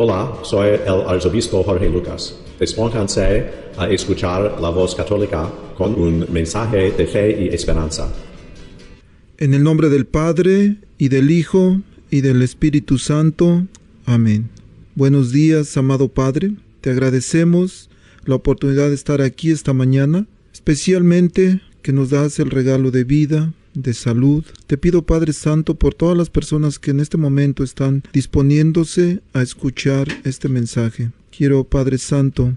Hola, soy el arzobispo Jorge Lucas. Despónganse a escuchar la voz católica con un mensaje de fe y esperanza. En el nombre del Padre, y del Hijo, y del Espíritu Santo. Amén. Buenos días, amado Padre. Te agradecemos la oportunidad de estar aquí esta mañana, especialmente que nos das el regalo de vida, de salud. Te pido, Padre Santo, por todas las personas que en este momento están disponiéndose a escuchar este mensaje. Quiero, Padre Santo,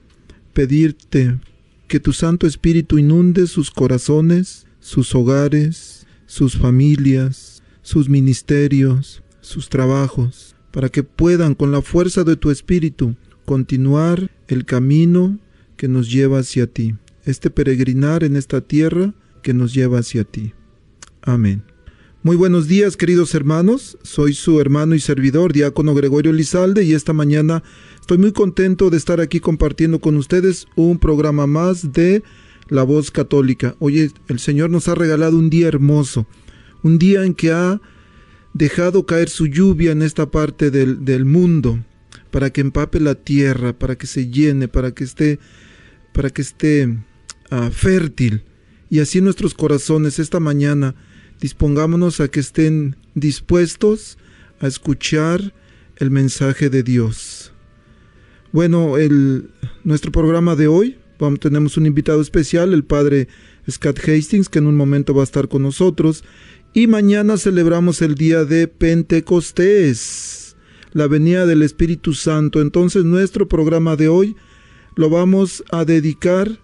pedirte que tu Santo Espíritu inunde sus corazones, sus hogares, sus familias, sus ministerios, sus trabajos, para que puedan, con la fuerza de tu Espíritu, continuar el camino que nos lleva hacia ti, este peregrinar en esta tierra que nos lleva hacia ti. Amén. Muy buenos días, queridos hermanos. Soy su hermano y servidor, diácono Gregorio Lizalde, y esta mañana estoy muy contento de estar aquí compartiendo con ustedes un programa más de La Voz Católica. Oye, el Señor nos ha regalado un día hermoso, un día en que ha dejado caer su lluvia en esta parte del, mundo, para que empape la tierra, para que se llene, para que esté, para que esté ah, fértil. Y así nuestros corazones esta mañana dispongámonos a que estén dispuestos a escuchar el mensaje de Dios. Bueno, el, nuestro programa de hoy, vamos, tenemos un invitado especial, el padre Scott Hastings, que en un momento va a estar con nosotros, y mañana celebramos el día de Pentecostés, la venida del Espíritu Santo. Entonces nuestro programa de hoy lo vamos a dedicar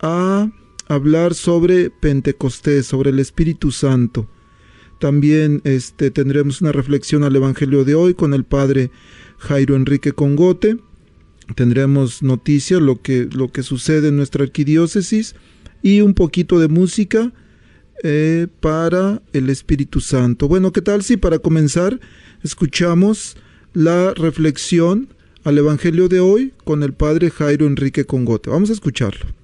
a hablar sobre Pentecostés, sobre el Espíritu Santo. También este, tendremos una reflexión al Evangelio de hoy con el Padre Jairo Enrique Congote. Tendremos noticias, lo que, lo que sucede en nuestra arquidiócesis y un poquito de música eh, para el Espíritu Santo. Bueno, ¿qué tal si para comenzar escuchamos la reflexión al Evangelio de hoy con el Padre Jairo Enrique Congote? Vamos a escucharlo.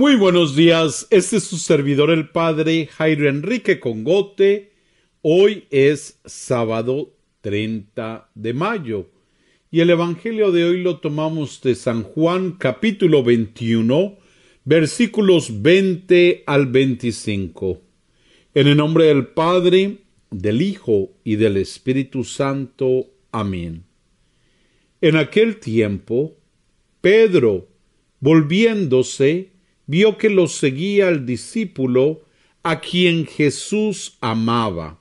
Muy buenos días, este es su servidor el Padre Jairo Enrique Congote. Hoy es sábado 30 de mayo y el Evangelio de hoy lo tomamos de San Juan capítulo 21 versículos 20 al 25. En el nombre del Padre, del Hijo y del Espíritu Santo. Amén. En aquel tiempo, Pedro, volviéndose, vio que lo seguía el discípulo a quien Jesús amaba,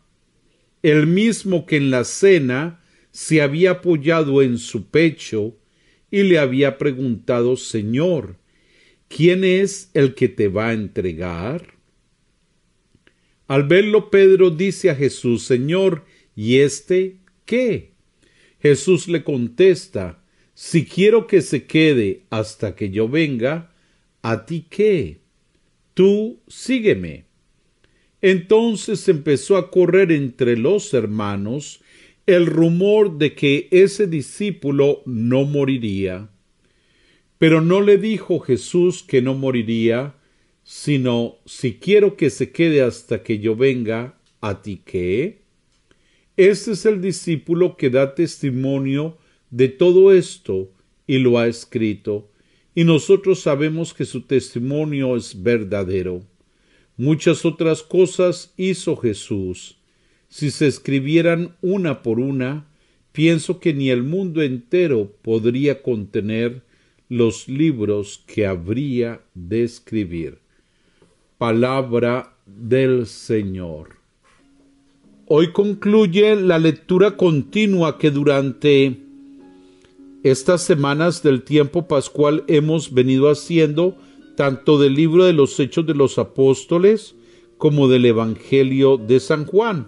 el mismo que en la cena se había apoyado en su pecho y le había preguntado, Señor, ¿quién es el que te va a entregar? Al verlo, Pedro dice a Jesús, Señor, ¿y este qué? Jesús le contesta, si quiero que se quede hasta que yo venga, ¿A ti qué? Tú sígueme. Entonces empezó a correr entre los hermanos el rumor de que ese discípulo no moriría. Pero no le dijo Jesús que no moriría, sino si quiero que se quede hasta que yo venga, ¿a ti qué? Este es el discípulo que da testimonio de todo esto y lo ha escrito y nosotros sabemos que su testimonio es verdadero. Muchas otras cosas hizo Jesús. Si se escribieran una por una, pienso que ni el mundo entero podría contener los libros que habría de escribir. palabra del Señor. Hoy concluye la lectura continua que durante estas semanas del tiempo pascual hemos venido haciendo tanto del libro de los Hechos de los Apóstoles como del Evangelio de San Juan.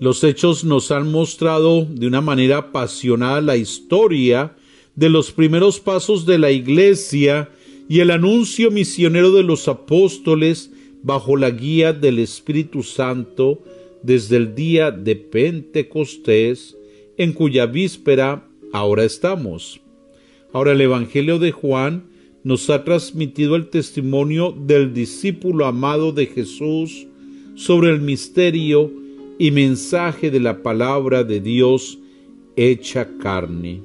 Los hechos nos han mostrado de una manera apasionada la historia de los primeros pasos de la Iglesia y el anuncio misionero de los apóstoles bajo la guía del Espíritu Santo desde el día de Pentecostés, en cuya víspera ahora estamos. Ahora el Evangelio de Juan nos ha transmitido el testimonio del discípulo amado de Jesús sobre el misterio y mensaje de la palabra de Dios hecha carne.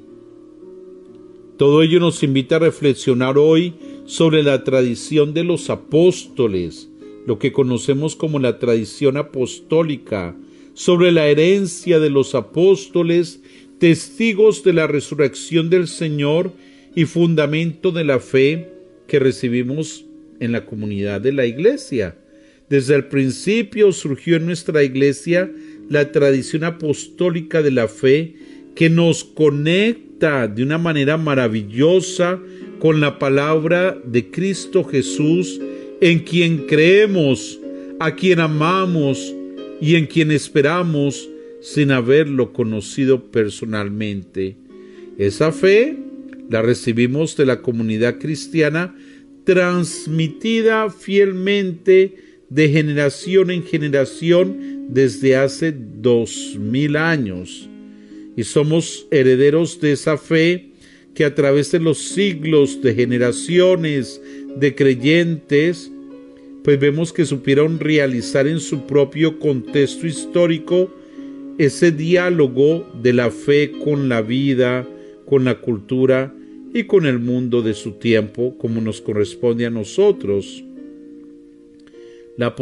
Todo ello nos invita a reflexionar hoy sobre la tradición de los apóstoles, lo que conocemos como la tradición apostólica, sobre la herencia de los apóstoles, testigos de la resurrección del Señor y fundamento de la fe que recibimos en la comunidad de la Iglesia. Desde el principio surgió en nuestra Iglesia la tradición apostólica de la fe que nos conecta de una manera maravillosa con la palabra de Cristo Jesús, en quien creemos, a quien amamos y en quien esperamos sin haberlo conocido personalmente. Esa fe la recibimos de la comunidad cristiana transmitida fielmente de generación en generación desde hace dos mil años. Y somos herederos de esa fe que a través de los siglos de generaciones de creyentes, pues vemos que supieron realizar en su propio contexto histórico ese diálogo de la fe con la vida, con la cultura y con el mundo de su tiempo, como nos corresponde a nosotros. La,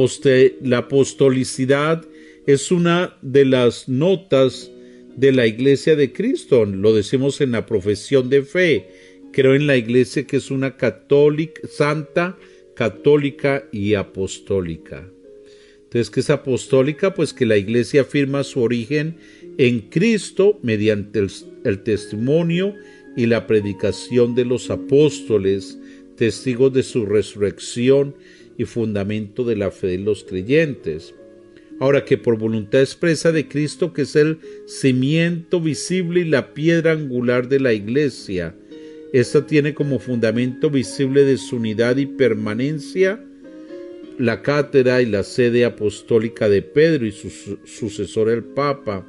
la apostolicidad es una de las notas de la iglesia de Cristo. Lo decimos en la profesión de fe. Creo en la iglesia que es una católica, santa, católica y apostólica. Entonces, que es apostólica? Pues que la iglesia afirma su origen en Cristo mediante el, el testimonio y la predicación de los apóstoles, testigos de su resurrección y fundamento de la fe de los creyentes. Ahora que por voluntad expresa de Cristo, que es el cimiento visible y la piedra angular de la iglesia, esta tiene como fundamento visible de su unidad y permanencia la cátedra y la sede apostólica de Pedro y su sucesor el Papa.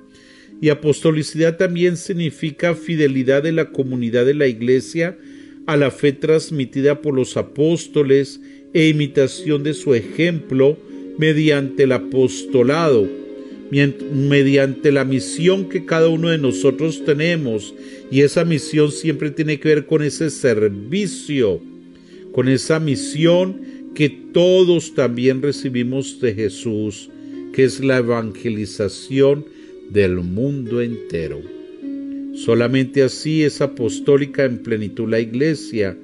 Y apostolicidad también significa fidelidad de la comunidad de la Iglesia a la fe transmitida por los apóstoles e imitación de su ejemplo mediante el apostolado, mediante la misión que cada uno de nosotros tenemos. Y esa misión siempre tiene que ver con ese servicio, con esa misión que todos también recibimos de Jesús, que es la evangelización del mundo entero. Solamente así es apostólica en plenitud la iglesia,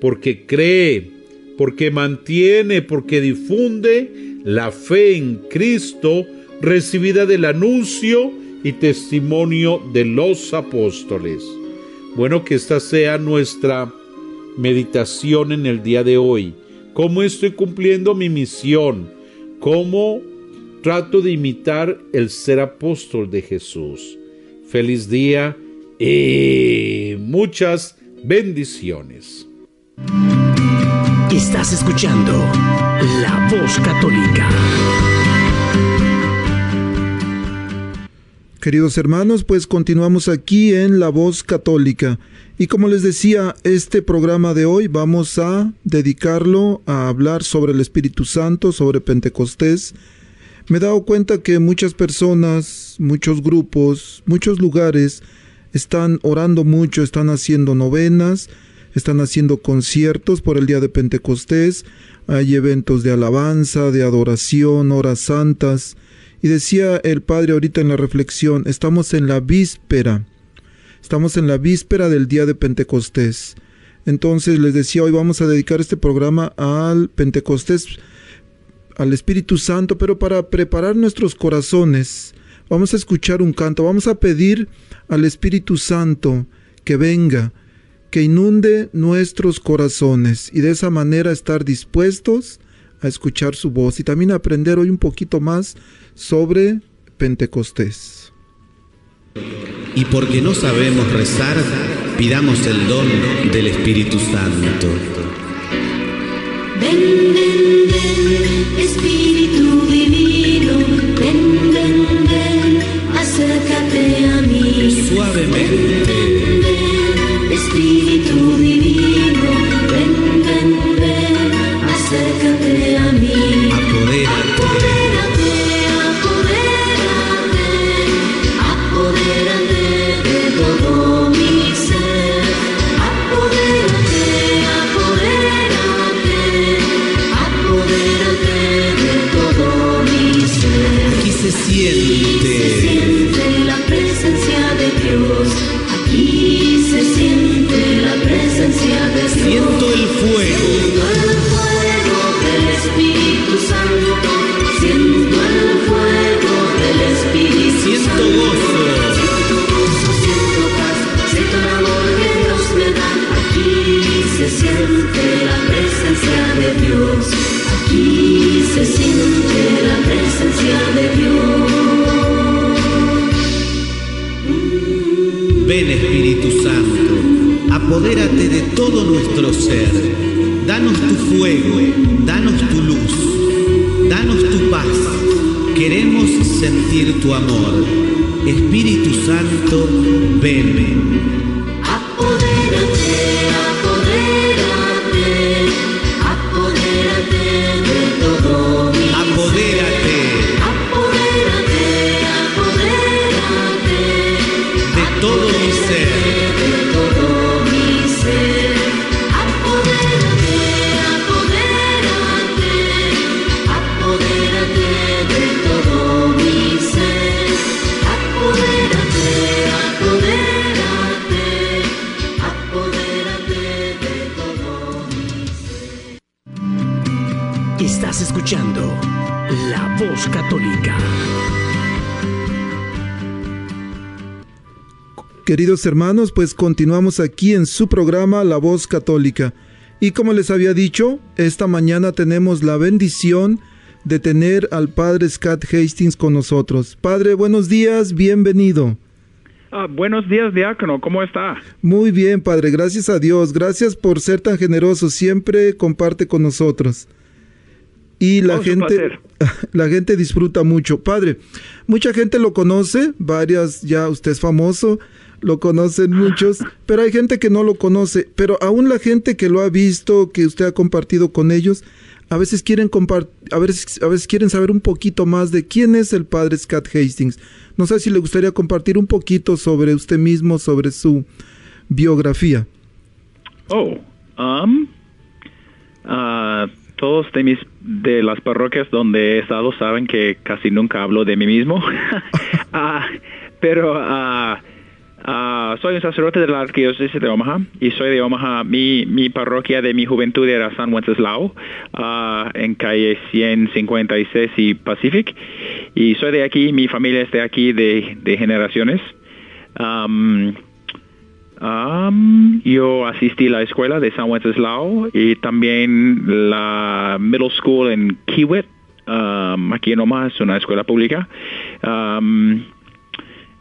porque cree, porque mantiene, porque difunde la fe en Cristo recibida del anuncio y testimonio de los apóstoles. Bueno, que esta sea nuestra meditación en el día de hoy. ¿Cómo estoy cumpliendo mi misión? ¿Cómo trato de imitar el ser apóstol de Jesús? Feliz día y muchas bendiciones. Estás escuchando La Voz Católica. Queridos hermanos, pues continuamos aquí en La Voz Católica. Y como les decía, este programa de hoy vamos a dedicarlo a hablar sobre el Espíritu Santo, sobre Pentecostés. Me he dado cuenta que muchas personas, muchos grupos, muchos lugares están orando mucho, están haciendo novenas, están haciendo conciertos por el día de Pentecostés, hay eventos de alabanza, de adoración, horas santas. Y decía el Padre ahorita en la reflexión, estamos en la víspera, estamos en la víspera del día de Pentecostés. Entonces les decía, hoy vamos a dedicar este programa al Pentecostés, al Espíritu Santo, pero para preparar nuestros corazones, vamos a escuchar un canto, vamos a pedir al Espíritu Santo que venga, que inunde nuestros corazones y de esa manera estar dispuestos a escuchar su voz y también aprender hoy un poquito más sobre Pentecostés. Y porque no sabemos rezar, pidamos el don del Espíritu Santo. Ven, ven, ven, Espíritu Divino, ven, ven, ven, acércate a mí. Suavemente. Ven, ven, Espíritu Divino, ven, ven, ven, acércate a mí. Apodérate. Apodérate, Espíritu Santo, apodérate de todo nuestro ser. Danos tu fuego, danos tu luz, danos tu paz. Queremos sentir tu amor. Espíritu Santo, ven. Queridos hermanos, pues continuamos aquí en su programa La Voz Católica. Y como les había dicho, esta mañana tenemos la bendición de tener al Padre Scott Hastings con nosotros. Padre, buenos días, bienvenido. Ah, buenos días, diácono, ¿cómo está? Muy bien, Padre, gracias a Dios. Gracias por ser tan generoso. Siempre comparte con nosotros. Y la gente, la gente disfruta mucho. Padre, mucha gente lo conoce, varias, ya usted es famoso, lo conocen muchos, pero hay gente que no lo conoce. Pero aún la gente que lo ha visto, que usted ha compartido con ellos, a veces quieren a veces, a veces quieren saber un poquito más de quién es el Padre Scott Hastings. No sé si le gustaría compartir un poquito sobre usted mismo, sobre su biografía. Oh, um, ah, todos de mis de las parroquias donde he estado saben que casi nunca hablo de mí mismo, Ah, pero ah, ah, soy un sacerdote de la arquidiócesis de Omaha y soy de Omaha. Mi, parroquia de mi juventud era San Wenceslao ah, en calle 156 y Pacific y soy de aquí. Mi familia es de aquí de, generaciones. Um, Um, yo asistí a la escuela de San Wenceslao y también la middle school en Kiewit, um, aquí en Omaha, es una escuela pública.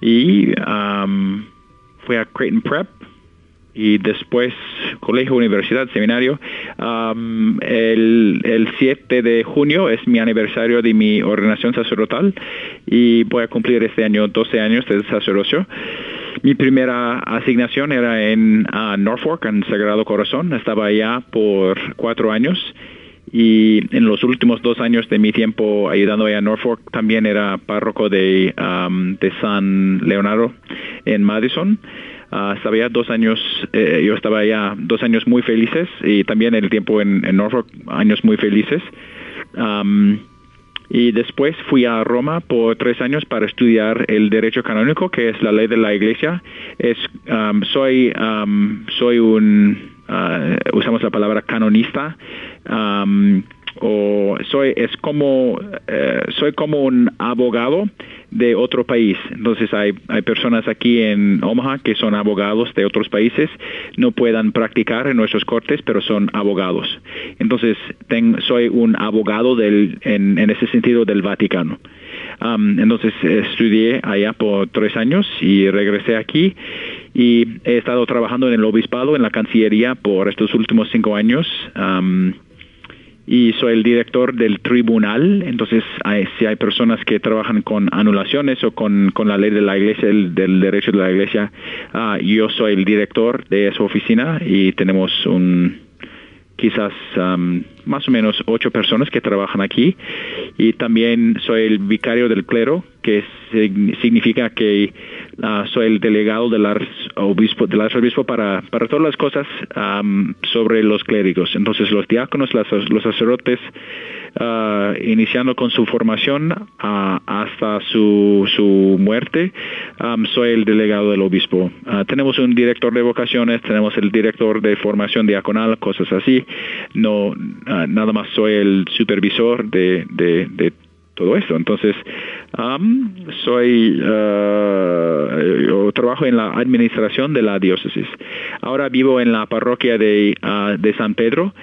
Y fui a Creighton Prep y después colegio, universidad, seminario. Um, el, el 7 de junio es mi aniversario de mi ordenación sacerdotal y voy a cumplir este año 12 años de sacerdocio. Mi primera asignación era en ah, Norfolk, en Sagrado Corazón. Estaba allá por cuatro años y en los últimos dos años de mi tiempo ayudando en Norfolk también era párroco de, um, de San Leonardo en Madison. Ah, estaba allá dos años, eh, yo estaba allá dos años muy felices y también el tiempo en, en Norfolk, años muy felices. Um, y después fui a Roma por tres años para estudiar el derecho canónico, que es la ley de la iglesia. Es, um, soy, um, soy un ah, usamos la palabra canonista. am, o soy es como eh, soy como un abogado de otro país. Entonces hay hay personas aquí en Omaha que son abogados de otros países. No puedan practicar en nuestros cortes pero son abogados. Entonces ten- soy un abogado del en, en ese sentido del Vaticano. Am, entonces estudié allá por tres años y regresé aquí y he estado trabajando en el obispado en la cancillería por estos últimos cinco años Am, y soy el director del tribunal. Entonces, hay- si hay personas que trabajan con anulaciones o con, la ley de la iglesia, el- del derecho de la iglesia, ah, yo soy el director de esa oficina y tenemos un quizás am, más o menos ocho personas que trabajan aquí. Y también soy el vicario del clero que sig- significa que ah, soy el delegado del arzobispo del arzobispo para, para todas las cosas am, sobre los clérigos. Entonces los diáconos las- los sacerdotes ah, iniciando con su formación ah, hasta su, su muerte, am, soy el delegado del obispo. Ah, tenemos un director de vocaciones, tenemos el director de formación diaconal, cosas así. No, ah, nada más soy el supervisor de, de, todo esto. Entonces, am, soy, ah, yo trabajo en la administración de la diócesis. Ahora vivo en la parroquia de, ah, de San Pedro.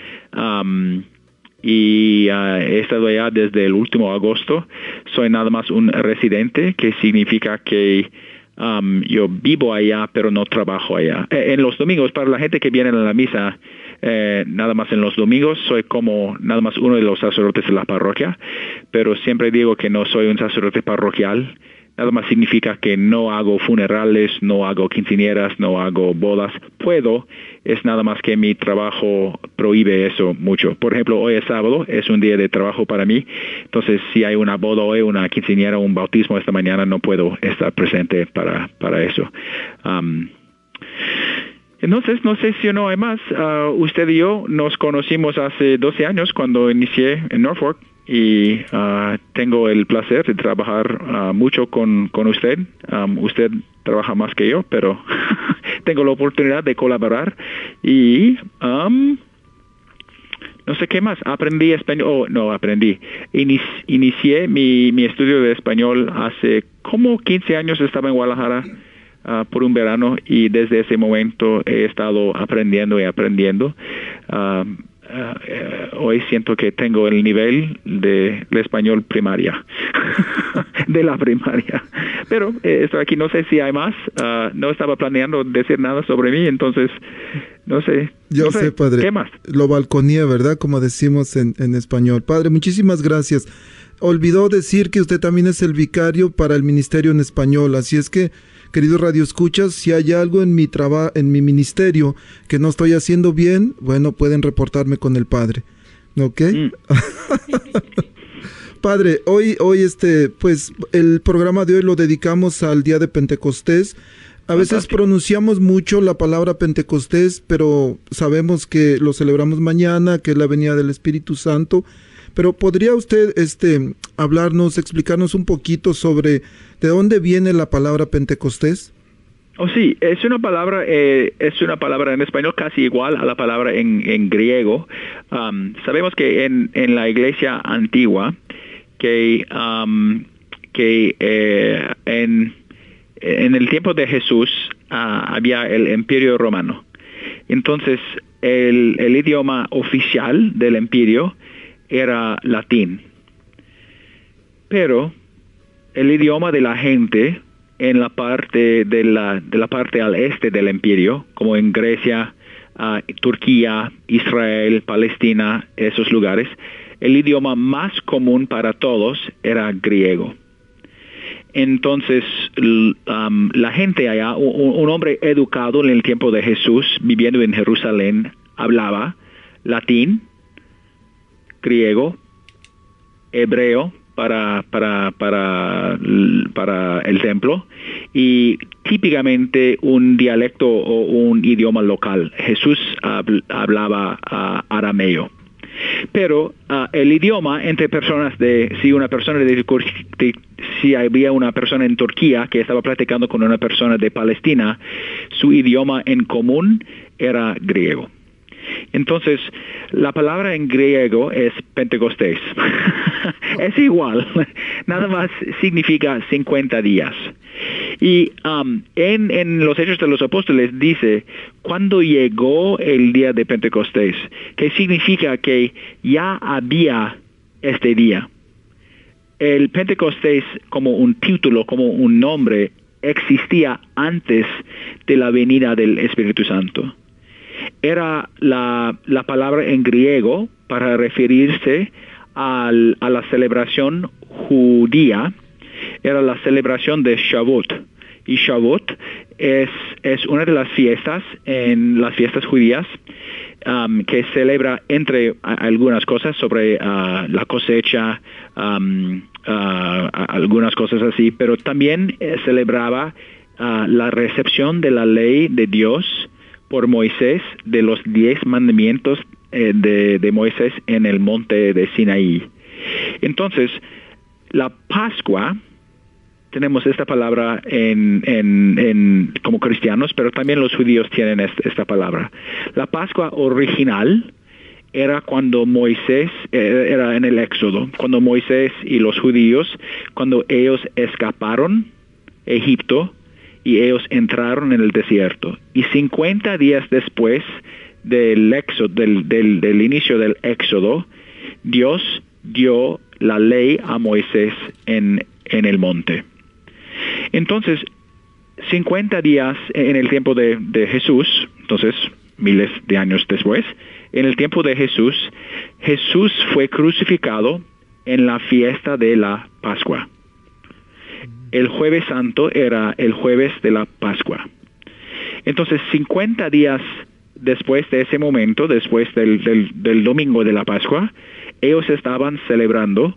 Y ah, he estado allá desde el último agosto. Soy nada más un residente, que significa que um, yo vivo allá, pero no trabajo allá. Eh, en los domingos, para la gente que viene a la misa, eh, nada más en los domingos soy como nada más uno de los sacerdotes de la parroquia, pero siempre digo que no soy un sacerdote parroquial. Nada más significa que no hago funerales, no hago quinceañeras, no hago bodas. Puedo, es nada más que mi trabajo prohíbe eso mucho. Por ejemplo, hoy es sábado, es un día de trabajo para mí. Entonces, si hay una boda hoy, una quinceañera, un bautismo esta mañana, no puedo estar presente para, para eso. Am, entonces, no sé si o no hay más. Ah, usted y yo nos conocimos hace 12 años cuando inicié en Norfolk y ah, tengo el placer de trabajar ah, mucho con, con usted. Am, usted trabaja más que yo, pero tengo la oportunidad de colaborar y am, no sé qué más. Aprendí español, oh, no aprendí. Inici- inicié mi, mi estudio de español hace como 15 años, estaba en Guadalajara ah, por un verano y desde ese momento he estado aprendiendo y aprendiendo. Eh, hoy siento que tengo el nivel de, español primaria, de la primaria. Pero eh, estoy aquí, no sé si hay más. Ah, no estaba planeando decir nada sobre mí, entonces no sé. Yo no sé, padre. ¿Qué más? Lo balconía, ¿verdad? Como decimos en, en español. Padre, muchísimas gracias. Olvidó decir que usted también es el vicario para el ministerio en español. Así es que, queridos radioescuchas, si hay algo en mi trabajo, en mi ministerio que no estoy haciendo bien, bueno, pueden reportarme con el padre. ¿Ok? Mm. Padre, hoy, hoy este, pues el programa de hoy lo dedicamos al día de Pentecostés. A veces Fantástico. pronunciamos mucho la palabra Pentecostés, pero sabemos que lo celebramos mañana, que es la venida del Espíritu Santo. Pero podría usted, este, hablarnos, explicarnos un poquito sobre de dónde viene la palabra Pentecostés? Oh, sí, es una palabra, eh, es una palabra en español casi igual a la palabra en, en griego. Am, sabemos que en, en la iglesia antigua, que, am, que eh, en, en el tiempo de Jesús ah, había el imperio romano. Entonces, el, idioma oficial del imperio era latín. Pero el idioma de la gente en la parte de la, de la parte al este del imperio, como en Grecia, ah, Turquía, Israel, Palestina, esos lugares, el idioma más común para todos era griego. Entonces, la gente allá, un hombre educado en el tiempo de Jesús, viviendo en Jerusalén, hablaba latín, griego, hebreo para, para, para, el templo y típicamente un dialecto o un idioma local. Jesús habl- hablaba ah, arameo. Pero ah, el idioma entre personas de, si una persona de, de- si había una persona en Turquía que estaba platicando con una persona de Palestina, su idioma en común era griego. Entonces, la palabra en griego es Pentecostés. es igual, nada más significa 50 días. Y um, en, en los Hechos de los Apóstoles dice, cuando llegó el día de Pentecostés, que significa que ya había este día. El Pentecostés como un título, como un nombre, existía antes de la venida del Espíritu Santo. Era la, la palabra en griego para referirse al, a la celebración judía, era la celebración de Shavuot. Y Shavuot es, es una de las fiestas en las fiestas judías um, que celebra entre algunas cosas sobre ah, la cosecha, um, a- algunas cosas así, pero también eh, celebraba ah, la recepción de la ley de Dios por Moisés de los diez mandamientos eh, de, Moisés en el monte de Sinaí. Entonces, la Pascua, tenemos esta palabra en, en- en- como cristianos, pero también los judíos tienen est- esta palabra. La Pascua original era cuando Moisés, eh, era en el Éxodo, cuando Moisés y los judíos, cuando ellos escaparon Egipto y ellos entraron en el desierto. Y 50 días después del, del, del- del inicio del Éxodo, Dios dio la ley a Moisés en, en el monte. Entonces, 50 días en el tiempo de, de Jesús, entonces miles de años después, en el tiempo de Jesús, Jesús fue crucificado en la fiesta de la Pascua. El jueves santo era el jueves de la Pascua. Entonces, 50 días después de ese momento, después del, del- domingo de la Pascua, ellos estaban celebrando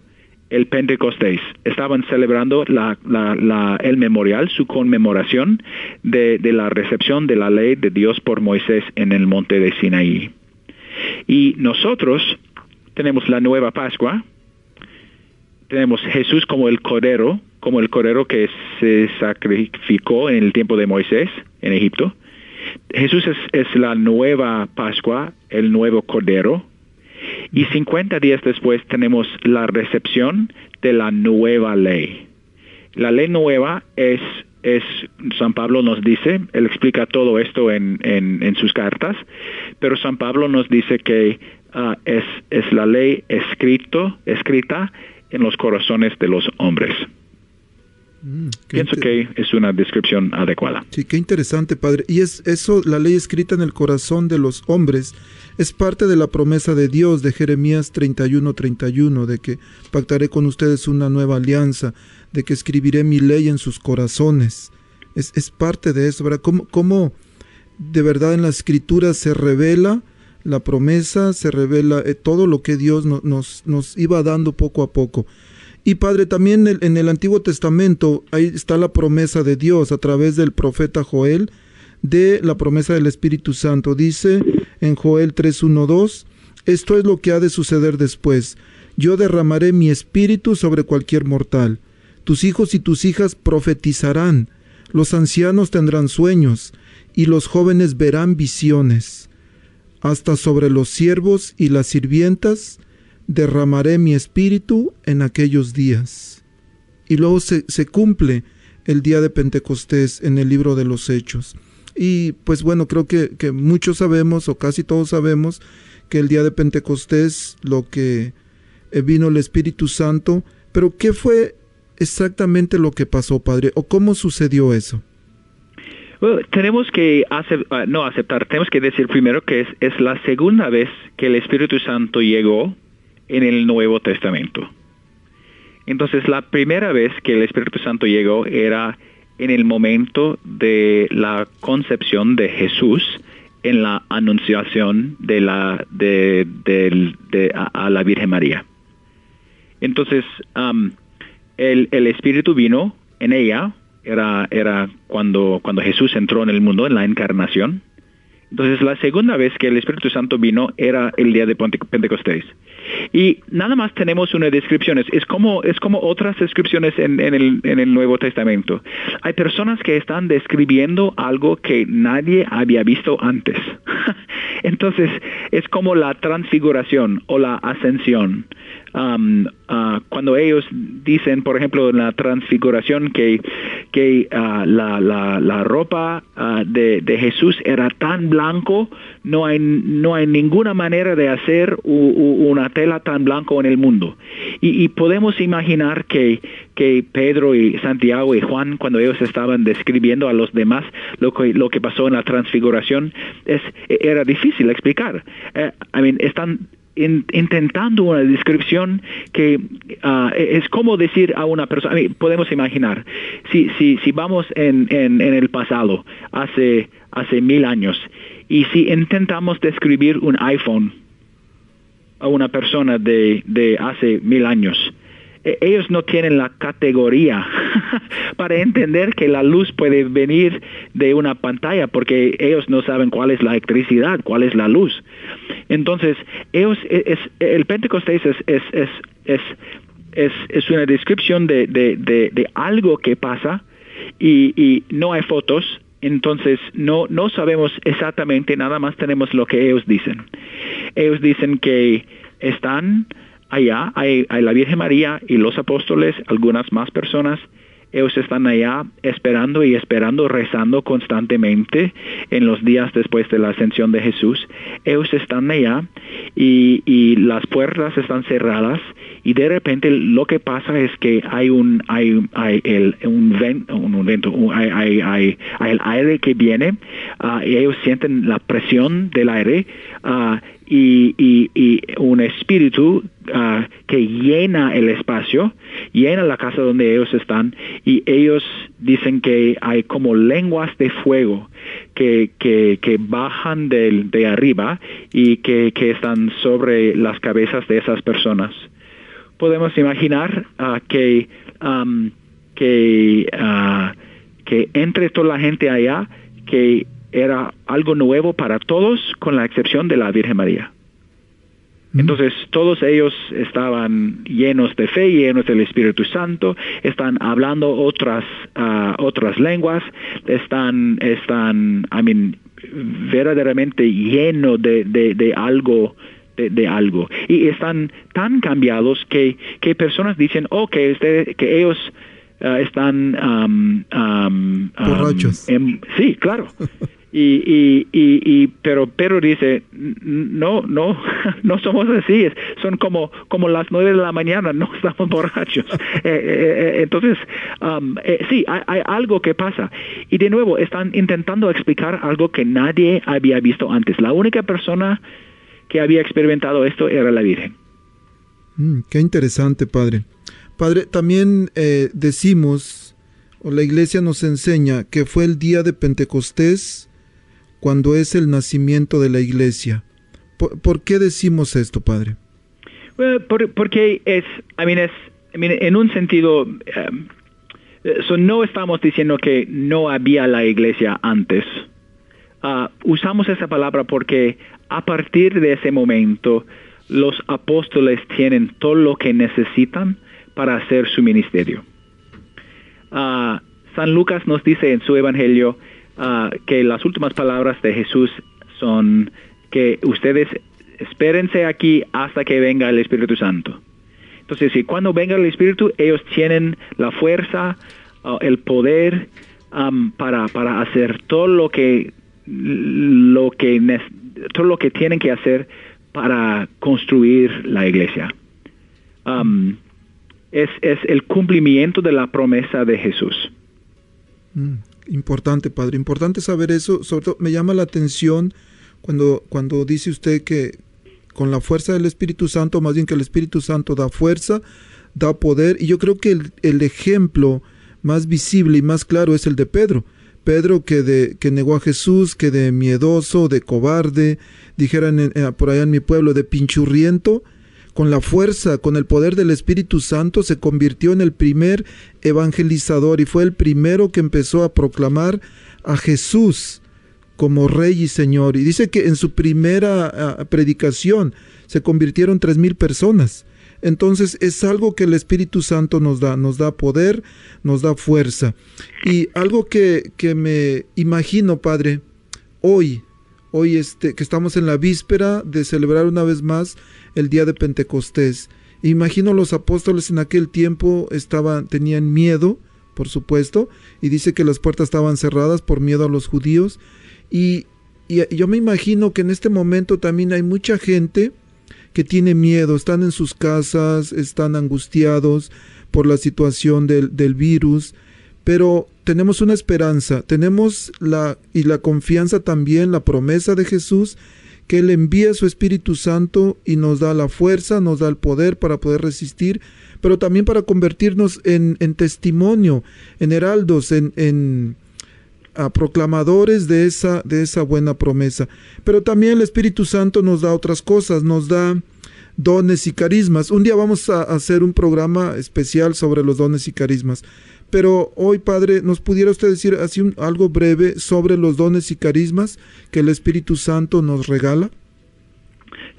el Pentecostés, estaban celebrando la- el memorial, su conmemoración de, de la recepción de la ley de Dios por Moisés en el monte de Sinaí. Y nosotros tenemos la nueva Pascua, tenemos Jesús como el cordero, como el cordero que se sacrificó en el tiempo de Moisés en Egipto. Jesús es, la nueva Pascua, el nuevo cordero. Y 50 días después tenemos la recepción de la nueva ley. La ley nueva es, es San Pablo nos dice, él explica todo esto en, en, en sus cartas, pero San Pablo nos dice que ah, es, es la ley escrito, escrita en los corazones de los hombres. Mm, Pienso que es una descripción adecuada. Sí, qué interesante, padre. Y es eso, la ley escrita en el corazón de los hombres, es parte de la promesa de Dios de Jeremías 31, 31, de que pactaré con ustedes una nueva alianza, de que escribiré mi ley en sus corazones. Es, es parte de eso, ¿verdad? ¿Cómo, cómo de verdad en la escritura se revela la promesa, se revela eh, todo lo que Dios no- nos, nos iba dando poco a poco? Y Padre, también en el, Antiguo Testamento ahí está la promesa de Dios a través del profeta Joel de la promesa del Espíritu Santo. Dice en Joel 3.1.2, esto es lo que ha de suceder después. Yo derramaré mi espíritu sobre cualquier mortal. Tus hijos y tus hijas profetizarán. Los ancianos tendrán sueños y los jóvenes verán visiones. Hasta sobre los siervos y las sirvientas derramaré mi espíritu en aquellos días. Y luego se, se cumple el día de Pentecostés en el libro de los Hechos. Y pues bueno, creo que, que muchos sabemos, o casi todos sabemos, que el día de Pentecostés lo que eh, vino el Espíritu Santo, pero ¿qué fue exactamente lo que pasó, Padre? ¿O cómo sucedió eso? Bueno, tenemos que ah, no aceptar, tenemos que decir primero que es, es la segunda vez que el Espíritu Santo llegó en el Nuevo Testamento. Entonces, la primera vez que el Espíritu Santo llegó era en el momento de la concepción de Jesús en la anunciación de la de, a, la Virgen María. Entonces, el, el Espíritu vino en ella, era, era cuando, cuando Jesús entró en el mundo, en la encarnación, Entonces, la segunda vez que el Espíritu Santo vino era el día de Pentecostés. Y nada más tenemos una descripción, es, como, es como otras descripciones en, el, en el Nuevo Testamento. Hay personas que están describiendo algo que nadie había visto antes. Entonces, es como la transfiguración o la ascensión. Um, uh, cuando ellos dicen, por ejemplo, en la transfiguración que, que uh, la, la, ropa uh, de, de, Jesús era tan blanco, no hay, no hay ninguna manera de hacer una tela tan blanco en el mundo. Y, y, podemos imaginar que, que Pedro y Santiago y Juan, cuando ellos estaban describiendo a los demás lo que, lo que pasó en la transfiguración, es, era difícil explicar. Mean, están intentando una descripción que e-, es como decir a una persona, podemos imaginar, si, si, si vamos en, en, en, el pasado, hace, hace mil años, y si intentamos describir un iPhone a una persona de, de hace mil años, e, ellos no tienen la categoría para entender que la luz puede venir de una pantalla porque ellos no saben cuál es la electricidad, cuál es la luz. Entonces, ellos, e, es, el Pentecostés es, es, es, es, una descripción de, de, de, algo que pasa y, y no hay fotos, entonces no, no sabemos exactamente, nada más tenemos lo que ellos dicen. Ellos dicen que están allá hay, la Virgen María y los apóstoles, algunas más personas, ellos están allá esperando y esperando, rezando constantemente en los días después de la ascensión de Jesús. Ellos están allá y, las puertas están cerradas y de repente lo que pasa es que hay un hay, hay un, vento, un vento hay, hay, hay, el aire que viene uh, y ellos sienten la presión del aire uh, y, y, y, un espíritu uh, que llena el espacio, llena la casa donde ellos están y ellos dicen que hay como lenguas de fuego que, que, bajan del, de arriba y que, que están sobre las cabezas de esas personas. Podemos imaginar uh, que, que, uh, que entre toda la gente allá, que era algo nuevo para todos, con la excepción de la Virgen María. Entonces todos ellos estaban llenos de fe, llenos del Espíritu Santo, están hablando otras uh, otras lenguas, están están, I mean, verdaderamente llenos de, de, de algo de, algo. Y están tan cambiados que, que personas dicen oh que, este, que ellos uh, están um, um, borrachos em, sí claro Y, y, y, y, pero Pedro dice, no, no, no somos así, son como, como las nueve de la mañana, no estamos borrachos. Eh, eh, eh, entonces, um, sí, hay, hay, algo que pasa. Y de nuevo, están intentando explicar algo que nadie había visto antes. La única persona que había experimentado esto era la Virgen. Mm, qué interesante, Padre. Padre, también decimos, o la iglesia nos enseña, que fue el día de Pentecostés, cuando es el nacimiento de la iglesia. ¿Por, qué decimos esto, Padre? porque es, I mean, es, en un sentido, um, no estamos diciendo que no había la iglesia antes. Uh, usamos esa palabra porque a partir de ese momento los apóstoles tienen todo lo que necesitan para hacer su ministerio. Uh, San Lucas nos dice en su evangelio Ah, que las últimas palabras de Jesús son que ustedes espérense aquí hasta que venga el Espíritu Santo. Entonces, si cuando venga el Espíritu, ellos tienen la fuerza, ah, el poder para, para hacer todo lo que, lo que, todo lo que tienen que hacer para construir la iglesia. es, es, el cumplimiento de la promesa de Jesús. Mm. Importante, padre, importante saber eso. Sobre todo me llama la atención cuando, cuando dice usted que con la fuerza del Espíritu Santo, más bien que el Espíritu Santo da fuerza, da poder. Y yo creo que el, ejemplo más visible y más claro es el de Pedro. Pedro que, de, que negó a Jesús, que de miedoso, de cobarde, dijeran por allá en mi pueblo, de pinchurriento, con la fuerza, con el poder del Espíritu Santo, se convirtió en el primer evangelizador y fue el primero que empezó a proclamar a Jesús como Rey y Señor. Y dice que en su primera ah, predicación se convirtieron tres mil personas. Entonces es algo que el Espíritu Santo nos da, nos da poder, nos da fuerza. Y algo que, que me imagino, Padre, hoy, hoy este, que estamos en la víspera de celebrar una vez más el día de Pentecostés. Imagino los apóstoles en aquel tiempo estaban, tenían miedo, por supuesto, y dice que las puertas estaban cerradas por miedo a los judíos. Y, yo me imagino que en este momento también hay mucha gente que tiene miedo, están en sus casas, están angustiados por la situación del, del virus, pero tenemos una esperanza, tenemos la y la confianza también, la promesa de Jesús, que Él envía su Espíritu Santo y nos da la fuerza, nos da el poder para poder resistir, pero también para convertirnos en, testimonio, en heraldos, en, proclamadores de esa, de esa buena promesa. Pero también el Espíritu Santo nos da otras cosas, nos da dones y carismas. Un día vamos a hacer un programa especial sobre los dones y carismas. Pero hoy, Padre, ¿nos pudiera usted decir así algo breve sobre los dones y carismas que el Espíritu Santo nos regala?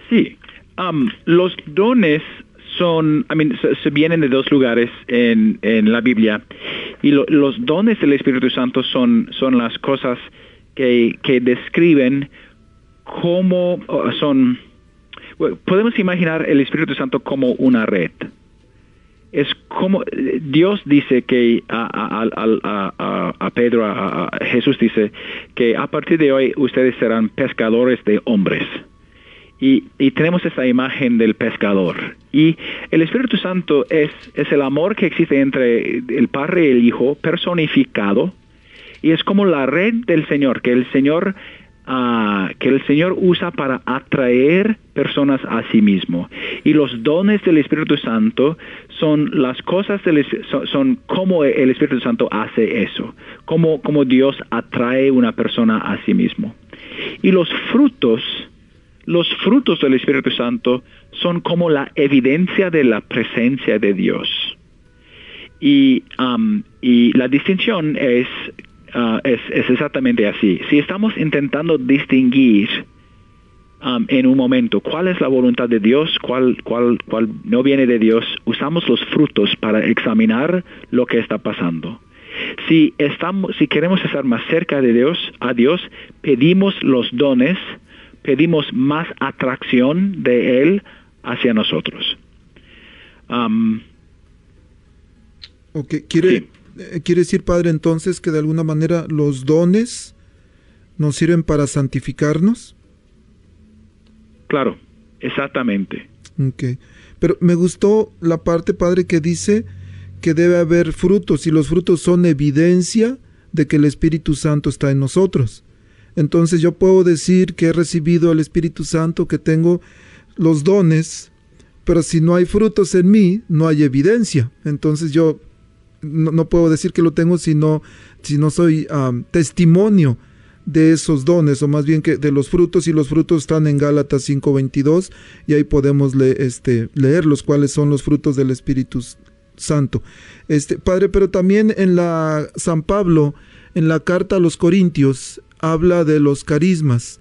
Sí, um, los dones son, I mean, se, vienen de dos lugares en, la Biblia y los dones del Espíritu Santo son, son las cosas que, que describen cómo son, podemos imaginar el Espíritu Santo como una red. Es como Dios dice que a, Pedro, a Jesús dice que a partir de hoy ustedes serán pescadores de hombres. Y, tenemos esa imagen del pescador. Y el Espíritu Santo es, es el amor que existe entre el Padre y el Hijo personificado. Y es como la red del Señor, que el Señor ah, que el Señor usa para atraer personas a sí mismo. Y los dones del Espíritu Santo son las cosas, del, son, son como el Espíritu Santo hace eso, como Dios atrae una persona a sí mismo. Y los frutos los frutos del Espíritu Santo son como la evidencia de la presencia de Dios. Y, um, la distinción es, uh, es, exactamente así. Si estamos intentando distinguir um, en un momento cuál es la voluntad de Dios, cuál, cuál, cuál no viene de Dios, usamos los frutos para examinar lo que está pasando. Si, estamos, si queremos estar más cerca de Dios, a Dios, pedimos los dones pedimos más atracción de Él hacia nosotros. Um, ¿Quiere, eh, ¿Quiere decir, Padre, entonces que de alguna manera los dones nos sirven para santificarnos? Claro, exactamente. Pero me gustó la parte, Padre, que dice que debe haber frutos y los frutos son evidencia de que el Espíritu Santo está en nosotros. Entonces yo puedo decir que he recibido el Espíritu Santo, que tengo los dones, pero si no hay frutos en mí, no hay evidencia. Entonces yo no, puedo decir que lo tengo si no, si no soy testimonio de esos dones, o más bien que de los frutos, y los frutos están en Gálatas 5:22, y ahí podemos este, leer los cuales son los frutos del Espíritu Santo. Este, padre, pero también en la San Pablo, en la carta a los Corintios, habla de los carismas.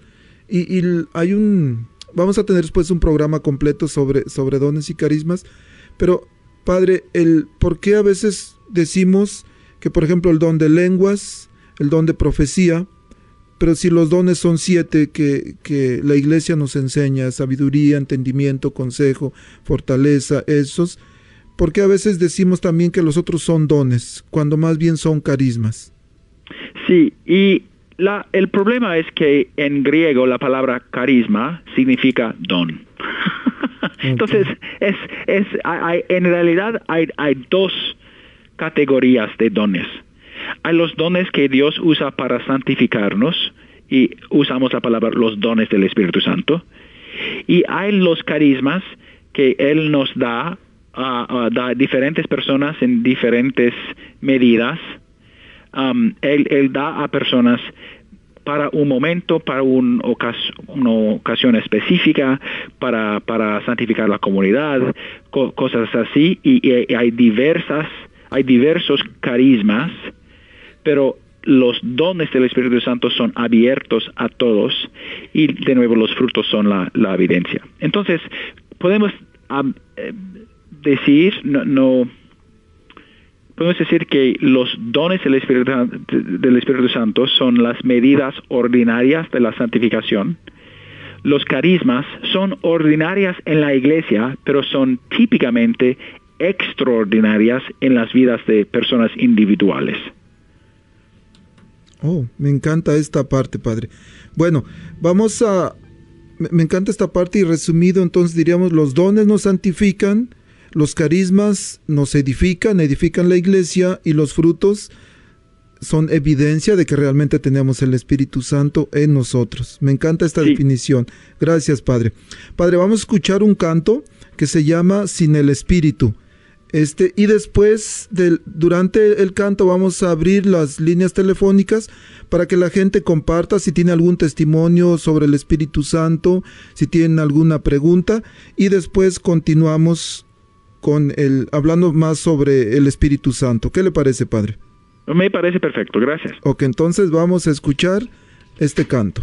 Y, hay un... Vamos a tener después un programa completo sobre, sobre dones y carismas. Pero, Padre, el por qué a veces decimos que, por ejemplo, el don de lenguas, el don de profecía, pero si los dones son siete que, que la iglesia nos enseña, sabiduría, entendimiento, consejo, fortaleza, esos, ¿por qué a veces decimos también que los otros son dones, cuando más bien son carismas? Sí, y la, el problema es que en griego la palabra carisma significa don. Entonces, es, es, hay, en realidad hay, hay dos categorías de dones. Hay los dones que Dios usa para santificarnos y usamos la palabra los dones del Espíritu Santo. Y hay los carismas que Él nos da, a da diferentes personas en diferentes medidas Um, él, da a personas para un momento, para un una ocasión específica, para, para santificar la comunidad, cosas así, y, hay diversas, hay diversos carismas, pero los dones del Espíritu Santo son abiertos a todos y de nuevo los frutos son la, evidencia. Entonces, podemos eh, decir, no, podemos decir que los dones del Espíritu Santo son las medidas ordinarias de la santificación. Los carismas son ordinarias en la iglesia, pero son típicamente extraordinarias en las vidas de personas individuales. Oh, me encanta esta parte, padre. Bueno, vamos a... Me encanta esta parte y resumido, entonces diríamos, los dones nos santifican, los carismas nos edifican, edifican la iglesia y los frutos son evidencia de que realmente tenemos el Espíritu Santo en nosotros. Me encanta esta Sí. definición. Gracias, Padre. Padre, vamos a escuchar un canto que se llama Sin el Espíritu. Este, y después, del, durante el canto, vamos a abrir las líneas telefónicas para que la gente comparta si tiene algún testimonio sobre el Espíritu Santo, si tienen alguna pregunta, y después continuamos con el, hablando más sobre el Espíritu Santo. ¿Qué le parece, Padre? Me parece perfecto, gracias. Ok, entonces vamos a escuchar este canto.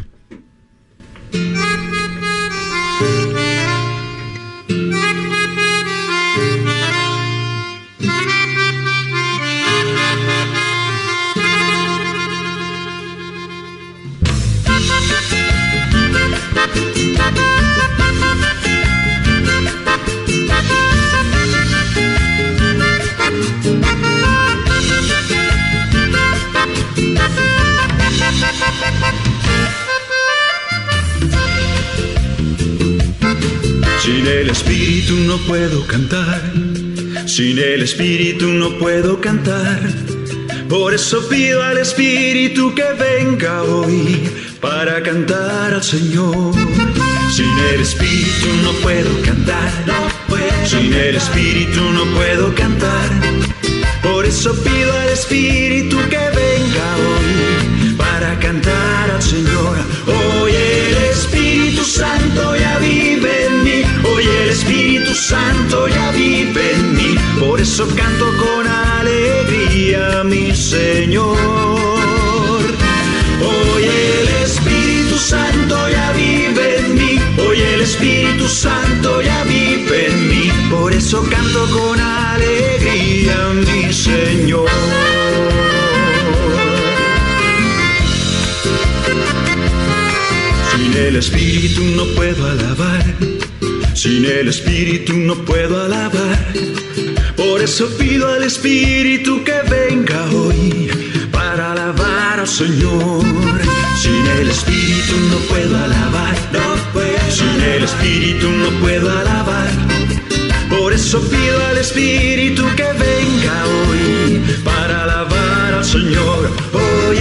No puedo cantar, sin el espíritu no puedo cantar. Por eso pido al espíritu que venga hoy para cantar al Señor. Sin el espíritu no puedo cantar, sin el espíritu no puedo cantar. Por eso pido al espíritu que venga hoy para cantar al Señor. Hoy el Espíritu Santo Por eso canto con alegría, mi Señor. Hoy el Espíritu Santo ya vive en mí. Hoy el Espíritu Santo ya vive en mí. Por eso canto con alegría, mi Señor. Sin el Espíritu no puedo alabar, sin el Espíritu no puedo alabar. Por eso pido al Espíritu que venga hoy para alabar al Señor. Sin el Espíritu no puedo alabar, no puedo. Sin el Espíritu no puedo alabar. Por eso pido al Espíritu que venga hoy para alabar al Señor. Hoy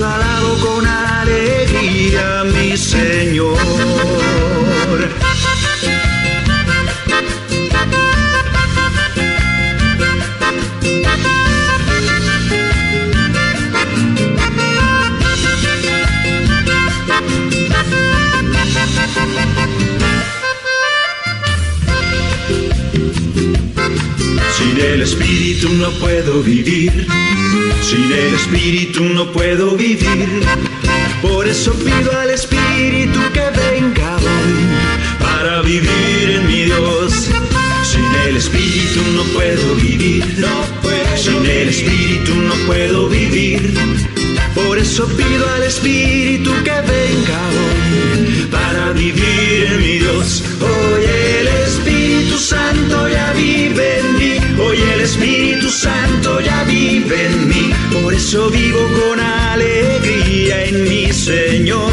Por el Espíritu no puedo vivir, sin el Espíritu no puedo vivir. Por eso pido al Espíritu que venga hoy para vivir en mi Dios. Sin el Espíritu no puedo vivir, no puedo. Sin el Espíritu no puedo vivir. Por eso pido al Espíritu que venga hoy para vivir en mi Dios. Hoy el Espíritu Santo ya vive en Hoy el Espíritu Santo ya vive en mí. Por eso vivo con alegría en mi Señor.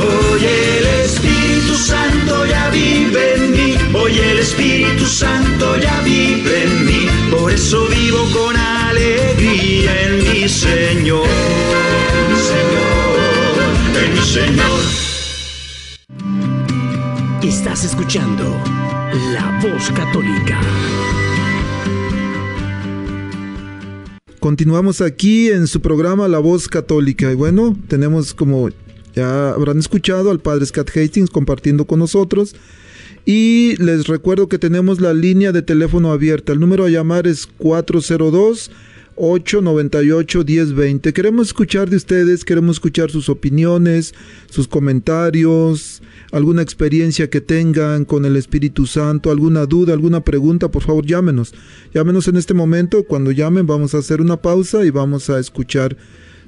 Hoy el Espíritu Santo ya vive en mí. Hoy el Espíritu Santo ya vive en mí. Por eso vivo con alegría en mi Señor. Señor, en mi Señor. Estás escuchando La Voz Católica. Continuamos aquí en su programa La Voz Católica. Y bueno, tenemos como ya habrán escuchado al Padre Scott Hastings compartiendo con nosotros. Y les recuerdo que tenemos la línea de teléfono abierta. El número a llamar es 402 898-1020. Queremos escuchar de ustedes, queremos escuchar sus opiniones, sus comentarios, alguna experiencia que tengan con el Espíritu Santo, alguna duda, alguna pregunta, por favor llámenos. Llámenos en este momento. Cuando llamen vamos a hacer una pausa y vamos a escuchar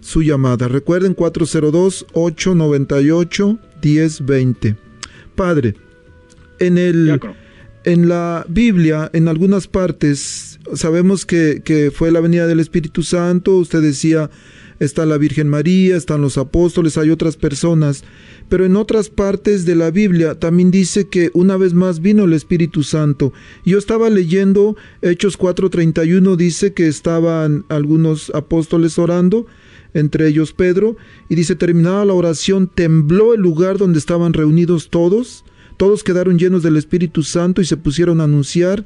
su llamada. Recuerden 402-898-1020. Padre, en el... En la Biblia, en algunas partes, sabemos que, que fue la venida del Espíritu Santo, usted decía, está la Virgen María, están los apóstoles, hay otras personas, pero en otras partes de la Biblia también dice que una vez más vino el Espíritu Santo. Yo estaba leyendo Hechos 4:31, dice que estaban algunos apóstoles orando, entre ellos Pedro, y dice, terminada la oración, tembló el lugar donde estaban reunidos todos, todos quedaron llenos del Espíritu Santo y se pusieron a anunciar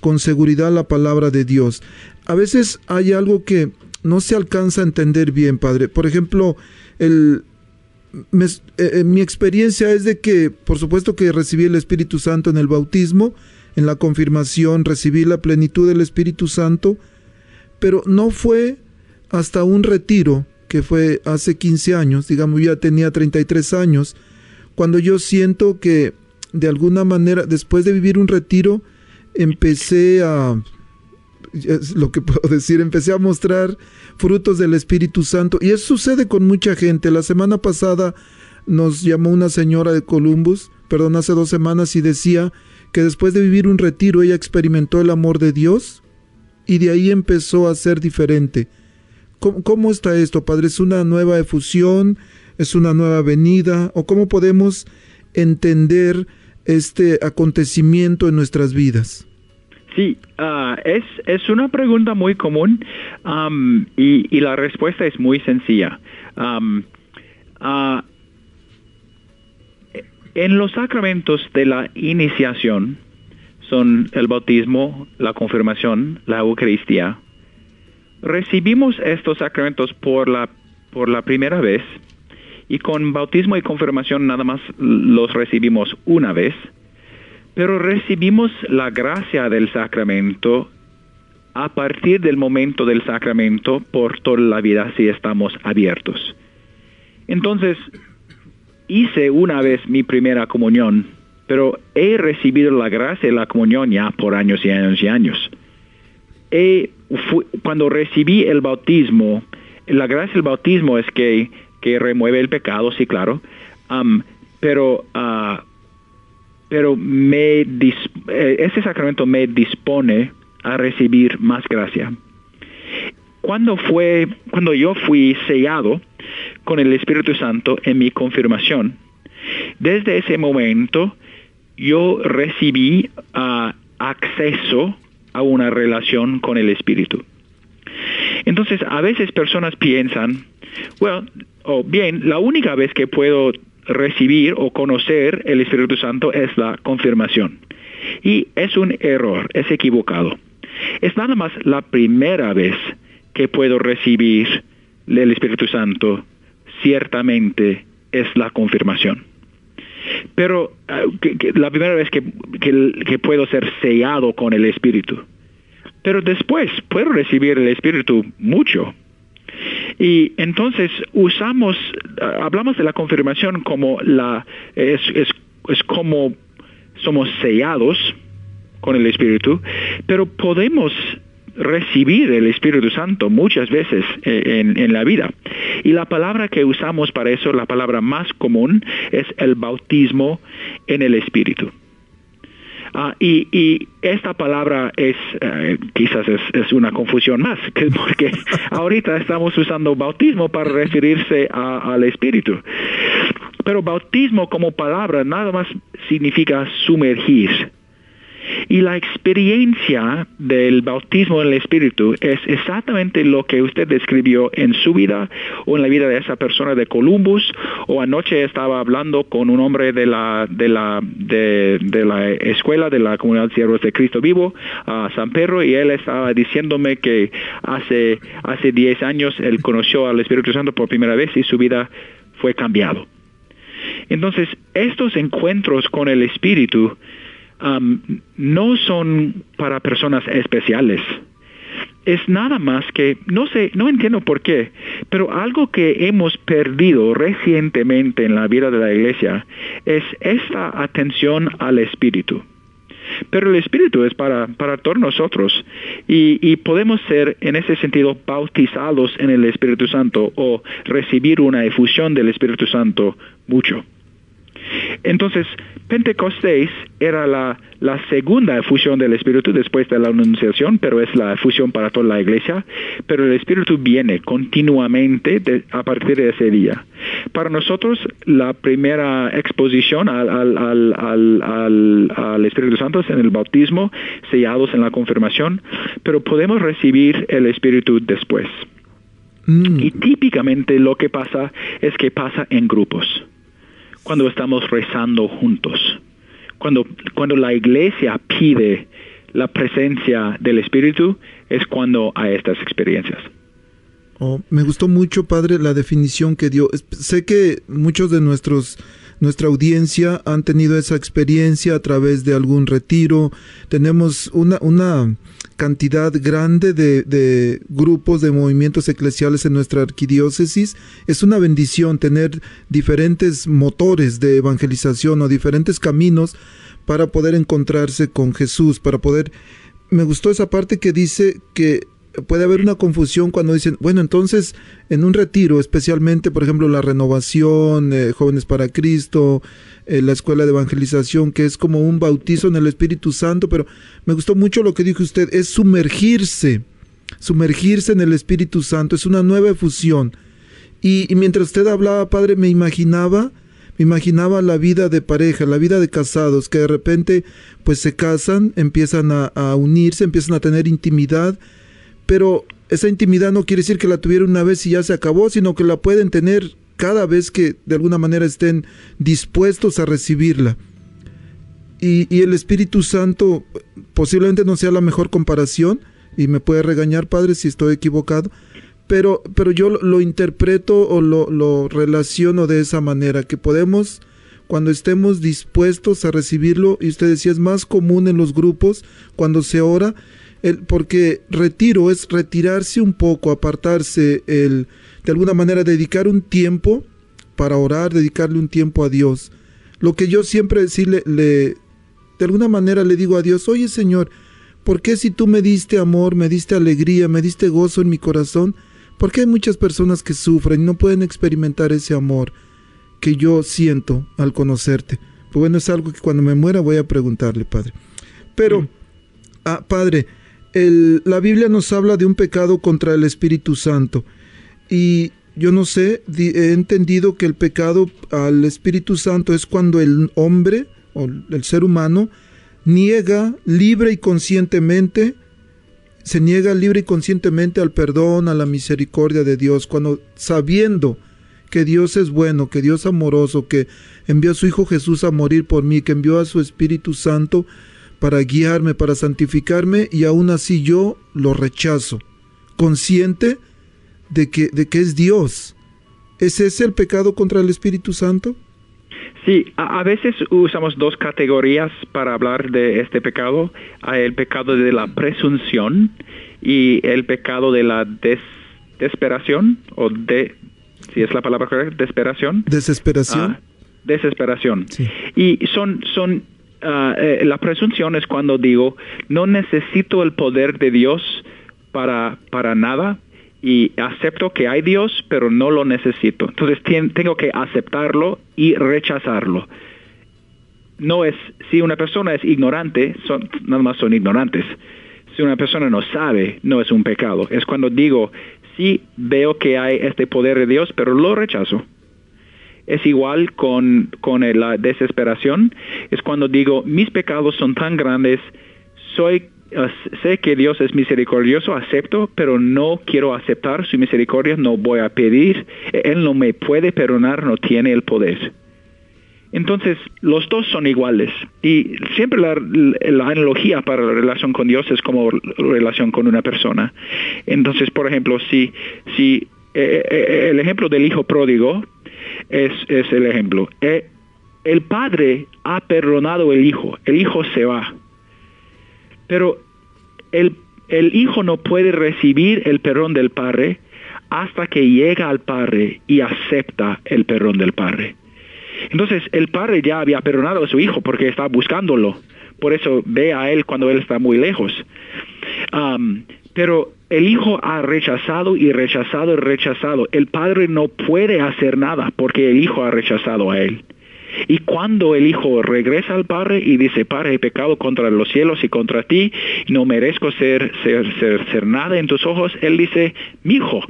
con seguridad la palabra de Dios. A veces hay algo que no se alcanza a entender bien, Padre. Por ejemplo, eh, eh, mi experiencia es de que, por supuesto que recibí el Espíritu Santo en el bautismo, en la confirmación, recibí la plenitud del Espíritu Santo, pero no fue hasta un retiro, que fue hace 15 años, digamos, ya tenía 33 años, cuando yo siento que de alguna manera, después de vivir un retiro, empecé a, es lo que puedo decir, empecé a mostrar frutos del Espíritu Santo. Y eso sucede con mucha gente. La semana pasada nos llamó una señora de Columbus, perdón, hace dos semanas, y decía que después de vivir un retiro ella experimentó el amor de Dios y de ahí empezó a ser diferente. ¿Cómo, cómo está esto, Padre? ¿Es una nueva efusión? ¿Es una nueva venida? ¿O cómo podemos entender este acontecimiento en nuestras vidas? Sí, ah, es, es una pregunta muy común y, la respuesta es muy sencilla. Ah, en los sacramentos de la iniciación son el bautismo, la confirmación, la Eucaristía. Recibimos estos sacramentos por la, por la primera vez y con bautismo y confirmación nada más los recibimos una vez, pero recibimos la gracia del sacramento a partir del momento del sacramento por toda la vida si estamos abiertos. Entonces, hice una vez mi primera comunión, pero he recibido la gracia de la comunión ya por años y años y años. cuando recibí el bautismo, la gracia del bautismo es que que remueve el pecado, sí, claro, pero, ah, pero me eh, ese sacramento me dispone a recibir más gracia. Cuando, fue, cuando yo fui sellado con el Espíritu Santo en mi confirmación, desde ese momento yo recibí ah, acceso a una relación con el Espíritu. Entonces, a veces personas piensan, bueno, o bien, la única vez que puedo recibir o conocer el Espíritu Santo es la confirmación. Y es un error, es equivocado. Es nada más la primera vez que puedo recibir el Espíritu Santo, ciertamente es la confirmación. Pero ah, la primera vez que, que puedo ser sellado con el Espíritu. Pero después puedo recibir el Espíritu mucho, y entonces usamos, hablamos de la confirmación como la, es, es, es como somos sellados con el Espíritu, pero podemos recibir el Espíritu Santo muchas veces eh, en, en, la vida. Y la palabra que usamos para eso, la palabra más común, es el bautismo en el Espíritu. Ah, y, esta palabra es, eh, quizás es, una confusión más, porque ahorita estamos usando bautismo para referirse al Espíritu. Pero bautismo como palabra nada más significa sumergir. Y la experiencia del bautismo en el Espíritu es exactamente lo que usted describió en su vida o en la vida de esa persona de Columbus o anoche estaba hablando con un hombre de la de la de, la escuela de la comunidad de siervos de Cristo vivo a San Pedro y él estaba diciéndome que hace hace 10 años él conoció al Espíritu Santo por primera vez y su vida fue cambiado. Entonces, estos encuentros con el Espíritu no son para personas especiales. Es nada más que, no sé, no entiendo por qué, pero algo que hemos perdido recientemente en la vida de la iglesia es esta atención al Espíritu. Pero el Espíritu es para, para todos nosotros y, podemos ser en ese sentido bautizados en el Espíritu Santo o recibir una efusión del Espíritu Santo mucho. Entonces, Pentecostés era la, la segunda efusión del Espíritu después de la anunciación, pero es la efusión para toda la iglesia. Pero el Espíritu viene continuamente de, a partir de ese día. Para nosotros, la primera exposición al, al, al, al, al Espíritu Santo es en el bautismo, sellados en la confirmación, pero podemos recibir el Espíritu después. Mm. Y típicamente lo que pasa es que pasa en grupos cuando estamos rezando juntos. Cuando, cuando la iglesia pide la presencia del Espíritu, es cuando hay estas experiencias. Oh, me gustó mucho, Padre, la definición que dio. Sé que muchos de nuestros nuestra audiencia han tenido esa experiencia a través de algún retiro. Tenemos una, cantidad grande de, de, grupos de movimientos eclesiales en nuestra arquidiócesis. Es una bendición tener diferentes motores de evangelización o diferentes caminos para poder encontrarse con Jesús, para poder... Me gustó esa parte que dice que puede haber una confusión cuando dicen, bueno, entonces en un retiro, especialmente, por ejemplo, la renovación, eh, jóvenes para Cristo, eh, la escuela de evangelización, que es como un bautizo en el Espíritu Santo, pero me gustó mucho lo que dijo usted, es sumergirse, sumergirse en el Espíritu Santo, es una nueva efusión. Y, mientras usted hablaba, Padre, me imaginaba, me imaginaba la vida de pareja, la vida de casados, que de repente pues se casan, empiezan a unirse, empiezan a tener intimidad, pero esa intimidad no quiere decir que la tuvieron una vez y ya se acabó, sino que la pueden tener cada vez que de alguna manera estén dispuestos a recibirla. Y, el Espíritu Santo posiblemente no sea la mejor comparación, y me puede regañar, Padre, si estoy equivocado, pero, pero yo lo, lo interpreto o lo, lo relaciono de esa manera, que podemos, cuando estemos dispuestos a recibirlo, y usted decía, es más común en los grupos, cuando se ora, el, porque retiro es retirarse un poco, apartarse, el, de alguna manera dedicar un tiempo para orar, dedicarle un tiempo a Dios. Lo que yo siempre sí le, le, de alguna manera le digo a Dios, oye Señor, ¿por qué si tú me diste amor, me diste alegría, me diste gozo en mi corazón? ¿Por qué hay muchas personas que sufren y no pueden experimentar ese amor que yo siento al conocerte? Pues bueno, es algo que cuando me muera voy a preguntarle, Padre. Pero, ah, Padre, la Biblia nos habla de un pecado contra el Espíritu Santo. Y yo no sé, he entendido que el pecado al Espíritu Santo es cuando el hombre o el ser humano niega libre y conscientemente, se niega libre y conscientemente al perdón, a la misericordia de Dios, cuando sabiendo que Dios es bueno, que Dios es amoroso, que envió a su Hijo Jesús a morir por mí, que envió a su Espíritu Santo para guiarme, para santificarme, y aún así yo lo rechazo, consciente de que, de que es Dios. ¿Es ese el pecado contra el Espíritu Santo? Sí, a, a, veces usamos dos categorías para hablar de este pecado. Hay el pecado de la presunción y el pecado de la des, desesperación, o de, si es la palabra correcta, desesperación. Desesperación. Ah, desesperación. Sí. Y son, son uh, eh, la presunción es cuando digo, no necesito el poder de Dios para, para nada y acepto que hay Dios, pero no lo necesito. Entonces tengo que aceptarlo y rechazarlo. No es, si una persona es ignorante, nada más son ignorantes. Si una persona no sabe, no es un pecado. Es cuando digo, sí veo que hay este poder de Dios, pero lo rechazo es igual con, con la desesperación. Es cuando digo, mis pecados son tan grandes soy sé que Dios es misericordioso, acepto, pero no quiero aceptar su misericordia, no voy a pedir, Él no me puede perdonar, no tiene el poder. Entonces, los dos son iguales. Y siempre la, la, analogía para la relación con Dios es como relación con una persona. Entonces, por ejemplo, si, si eh, eh, el ejemplo del hijo pródigo es, es el ejemplo. Eh, el padre ha perdonado el hijo, el hijo se va. Pero el, el hijo no puede recibir el perdón del padre hasta que llega al padre y acepta el perdón del padre. Entonces el padre ya había perdonado a su hijo porque estaba buscándolo. Por eso ve a él cuando él está muy lejos. Pero el hijo ha rechazado y rechazado y rechazado. El padre no puede hacer nada porque el hijo ha rechazado a él. Y cuando el hijo regresa al padre y dice, Padre, he pecado contra los cielos y contra ti, no merezco ser, nada en tus ojos, él dice, mi hijo,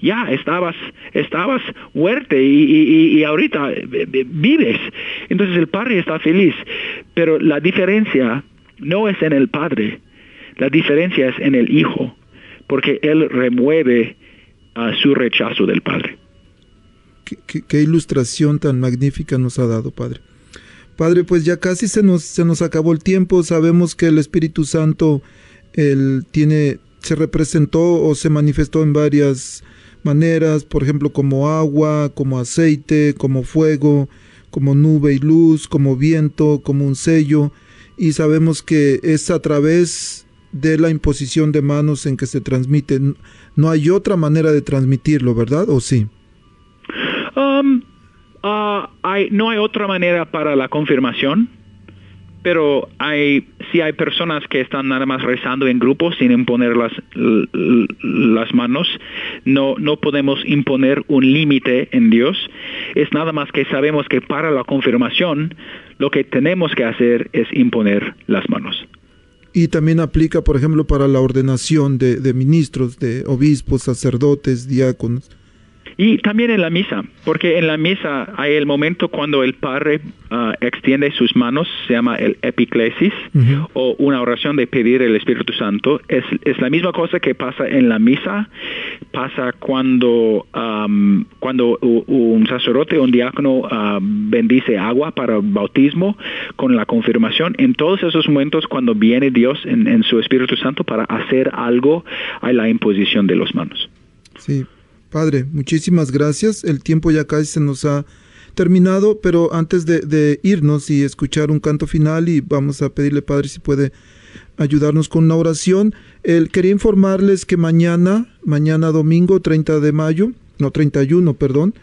ya estabas, estabas fuerte y, y, y ahorita vives. Entonces el padre está feliz. Pero la diferencia no es en el padre, la diferencia es en el hijo, porque él remueve uh, su rechazo del padre. Qué, qué, ilustración tan magnífica nos ha dado, Padre. Padre, pues ya casi se nos, se nos acabó el tiempo. Sabemos que el Espíritu Santo él tiene, se representó o se manifestó en varias maneras, por ejemplo, como agua, como aceite, como fuego, como nube y luz, como viento, como un sello. Y sabemos que es a través de la imposición de manos en que se transmite. No hay otra manera de transmitirlo, ¿verdad? ¿O sí? Um, uh, hay, no hay otra manera para la confirmación, pero hay si hay personas que están nada más rezando en grupo sin imponer las, las manos. No, no podemos imponer un límite en Dios. Es nada más que sabemos que para la confirmación lo que tenemos que hacer es imponer las manos. Y también aplica, por ejemplo, para la ordenación de, de ministros, de obispos, sacerdotes, diáconos. Y también en la misa, porque en la misa hay el momento cuando el Padre uh, extiende sus manos, se llama el epiclesis, uh -huh. o una oración de pedir el Espíritu Santo. Es, es, la misma cosa que pasa en la misa, pasa cuando, um, cuando un sacerdote o un diácono uh, bendice agua para bautismo con la confirmación. En todos esos momentos cuando viene Dios en, en su Espíritu Santo para hacer algo, hay la imposición de las manos. Sí, Padre, muchísimas gracias. El tiempo ya casi se nos ha terminado, pero antes de, irnos y escuchar un canto final y vamos a pedirle, Padre, si puede ayudarnos con una oración, quería informarles que mañana, mañana domingo 30 de mayo, no 31, perdón,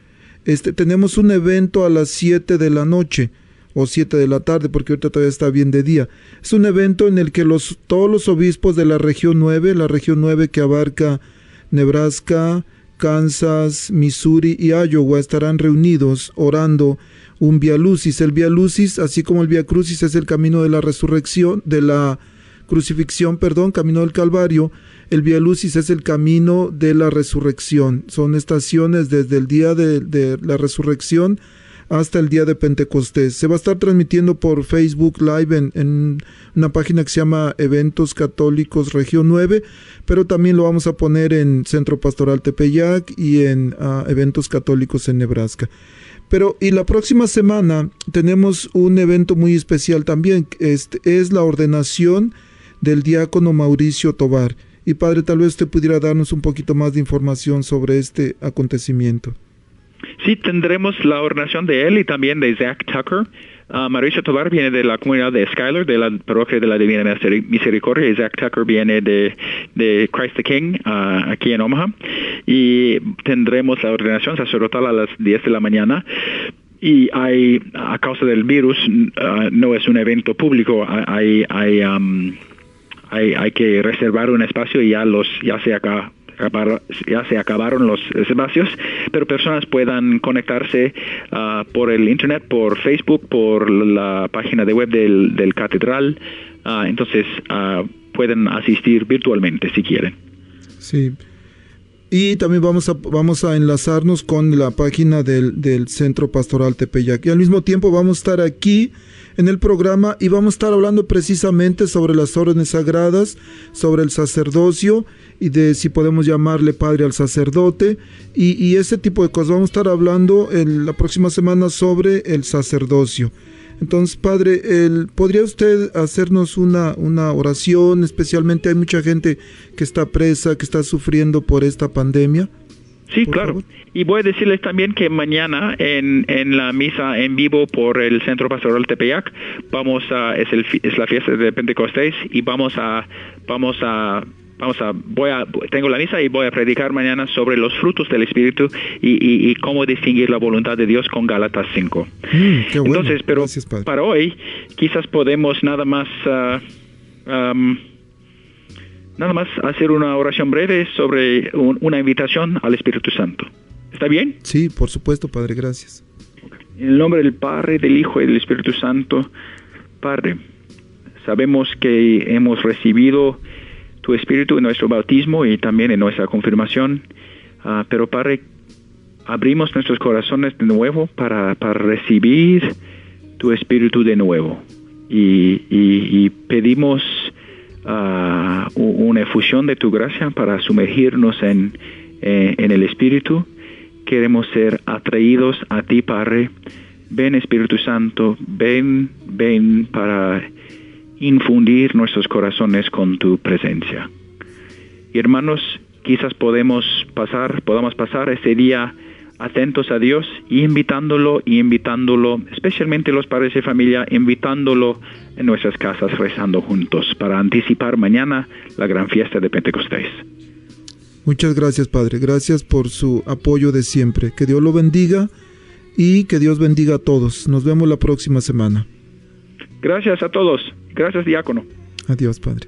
este, tenemos un evento a las 7 de la noche o 7 de la tarde, porque ahorita todavía está bien de día. Es un evento en el que los, todos los obispos de la región 9, la región 9 que abarca Nebraska, Kansas, Missouri y Iowa estarán reunidos orando un Via Lucis. El Via Lucis, así como el Via Crucis, es el camino de la resurrección, de la crucifixión, perdón, camino del Calvario. El Via Lucis es el camino de la resurrección. Son estaciones desde el día de, de la resurrección hasta el día de Pentecostés. Se va a estar transmitiendo por Facebook Live en, una página que se llama Eventos Católicos Región 9, pero también lo vamos a poner en Centro Pastoral Tepeyac y en uh, Eventos Católicos en Nebraska. Pero y la próxima semana tenemos un evento muy especial también, este es la ordenación del diácono Mauricio Tobar. Y padre, tal vez usted pudiera darnos un poquito más de información sobre este acontecimiento. Sí, tendremos la ordenación de él y también de Zach Tucker. Uh, Mauricio Tobar viene de la comunidad de Skyler, de la parroquia de la Divina Misericordia, y Zach Tucker viene de, de Christ the King, uh, aquí en Omaha. Y tendremos la ordenación sacerdotal a las 10 de la mañana. Y hay, a causa del virus, uh, no es un evento público, hay, hay, um, hay, hay que reservar un espacio y ya, los, ya se acaba ya se acabaron los espacios, pero personas puedan conectarse uh, por el internet, por Facebook, por la página de web del, del catedral, uh, entonces uh, pueden asistir virtualmente si quieren. Sí. Y también vamos a, vamos a enlazarnos con la página del, del Centro Pastoral Tepeyac. Y al mismo tiempo vamos a estar aquí en el programa y vamos a estar hablando precisamente sobre las órdenes sagradas, sobre el sacerdocio y de si podemos llamarle padre al sacerdote y, y ese tipo de cosas. Vamos a estar hablando en la próxima semana sobre el sacerdocio. Entonces, Padre, el, ¿podría usted hacernos una, una oración? Especialmente hay mucha gente que está presa, que está sufriendo por esta pandemia. Sí, Por claro. favor. Y voy a decirles también que mañana en, en la misa en vivo por el Centro Pastoral Tepeyac vamos a es el es la fiesta de Pentecostés y vamos a vamos a vamos a voy a tengo la misa y voy a predicar mañana sobre los frutos del espíritu y, y- y cómo distinguir la voluntad de Dios con Gálatas 5. Mm, qué bueno. Entonces, pero Gracias, para hoy quizás podemos nada más ah, nada más hacer una oración breve sobre un- una invitación al Espíritu Santo. ¿Está bien? Sí, por supuesto, Padre, gracias. En el nombre del Padre, del Hijo y del Espíritu Santo, Padre, sabemos que hemos recibido tu Espíritu en nuestro bautismo y también en nuestra confirmación, Ah, pero Padre, abrimos nuestros corazones de nuevo para, para recibir tu Espíritu de nuevo y, y- pedimos ah, una efusión de tu gracia para sumergirnos en, eh, en el Espíritu. Queremos ser atraídos a ti, Padre. Ven Espíritu Santo, ven, ven para infundir nuestros corazones con tu presencia. Y hermanos, quizás podemos pasar, podamos pasar ese día atentos a Dios y invitándolo y invitándolo, especialmente los padres de familia, invitándolo en nuestras casas rezando juntos para anticipar mañana la gran fiesta de Pentecostés. Muchas gracias, Padre. Gracias por su apoyo de siempre. Que Dios lo bendiga y que Dios bendiga a todos. Nos vemos la próxima semana. Gracias a todos. Gracias, diácono. Adiós, Padre.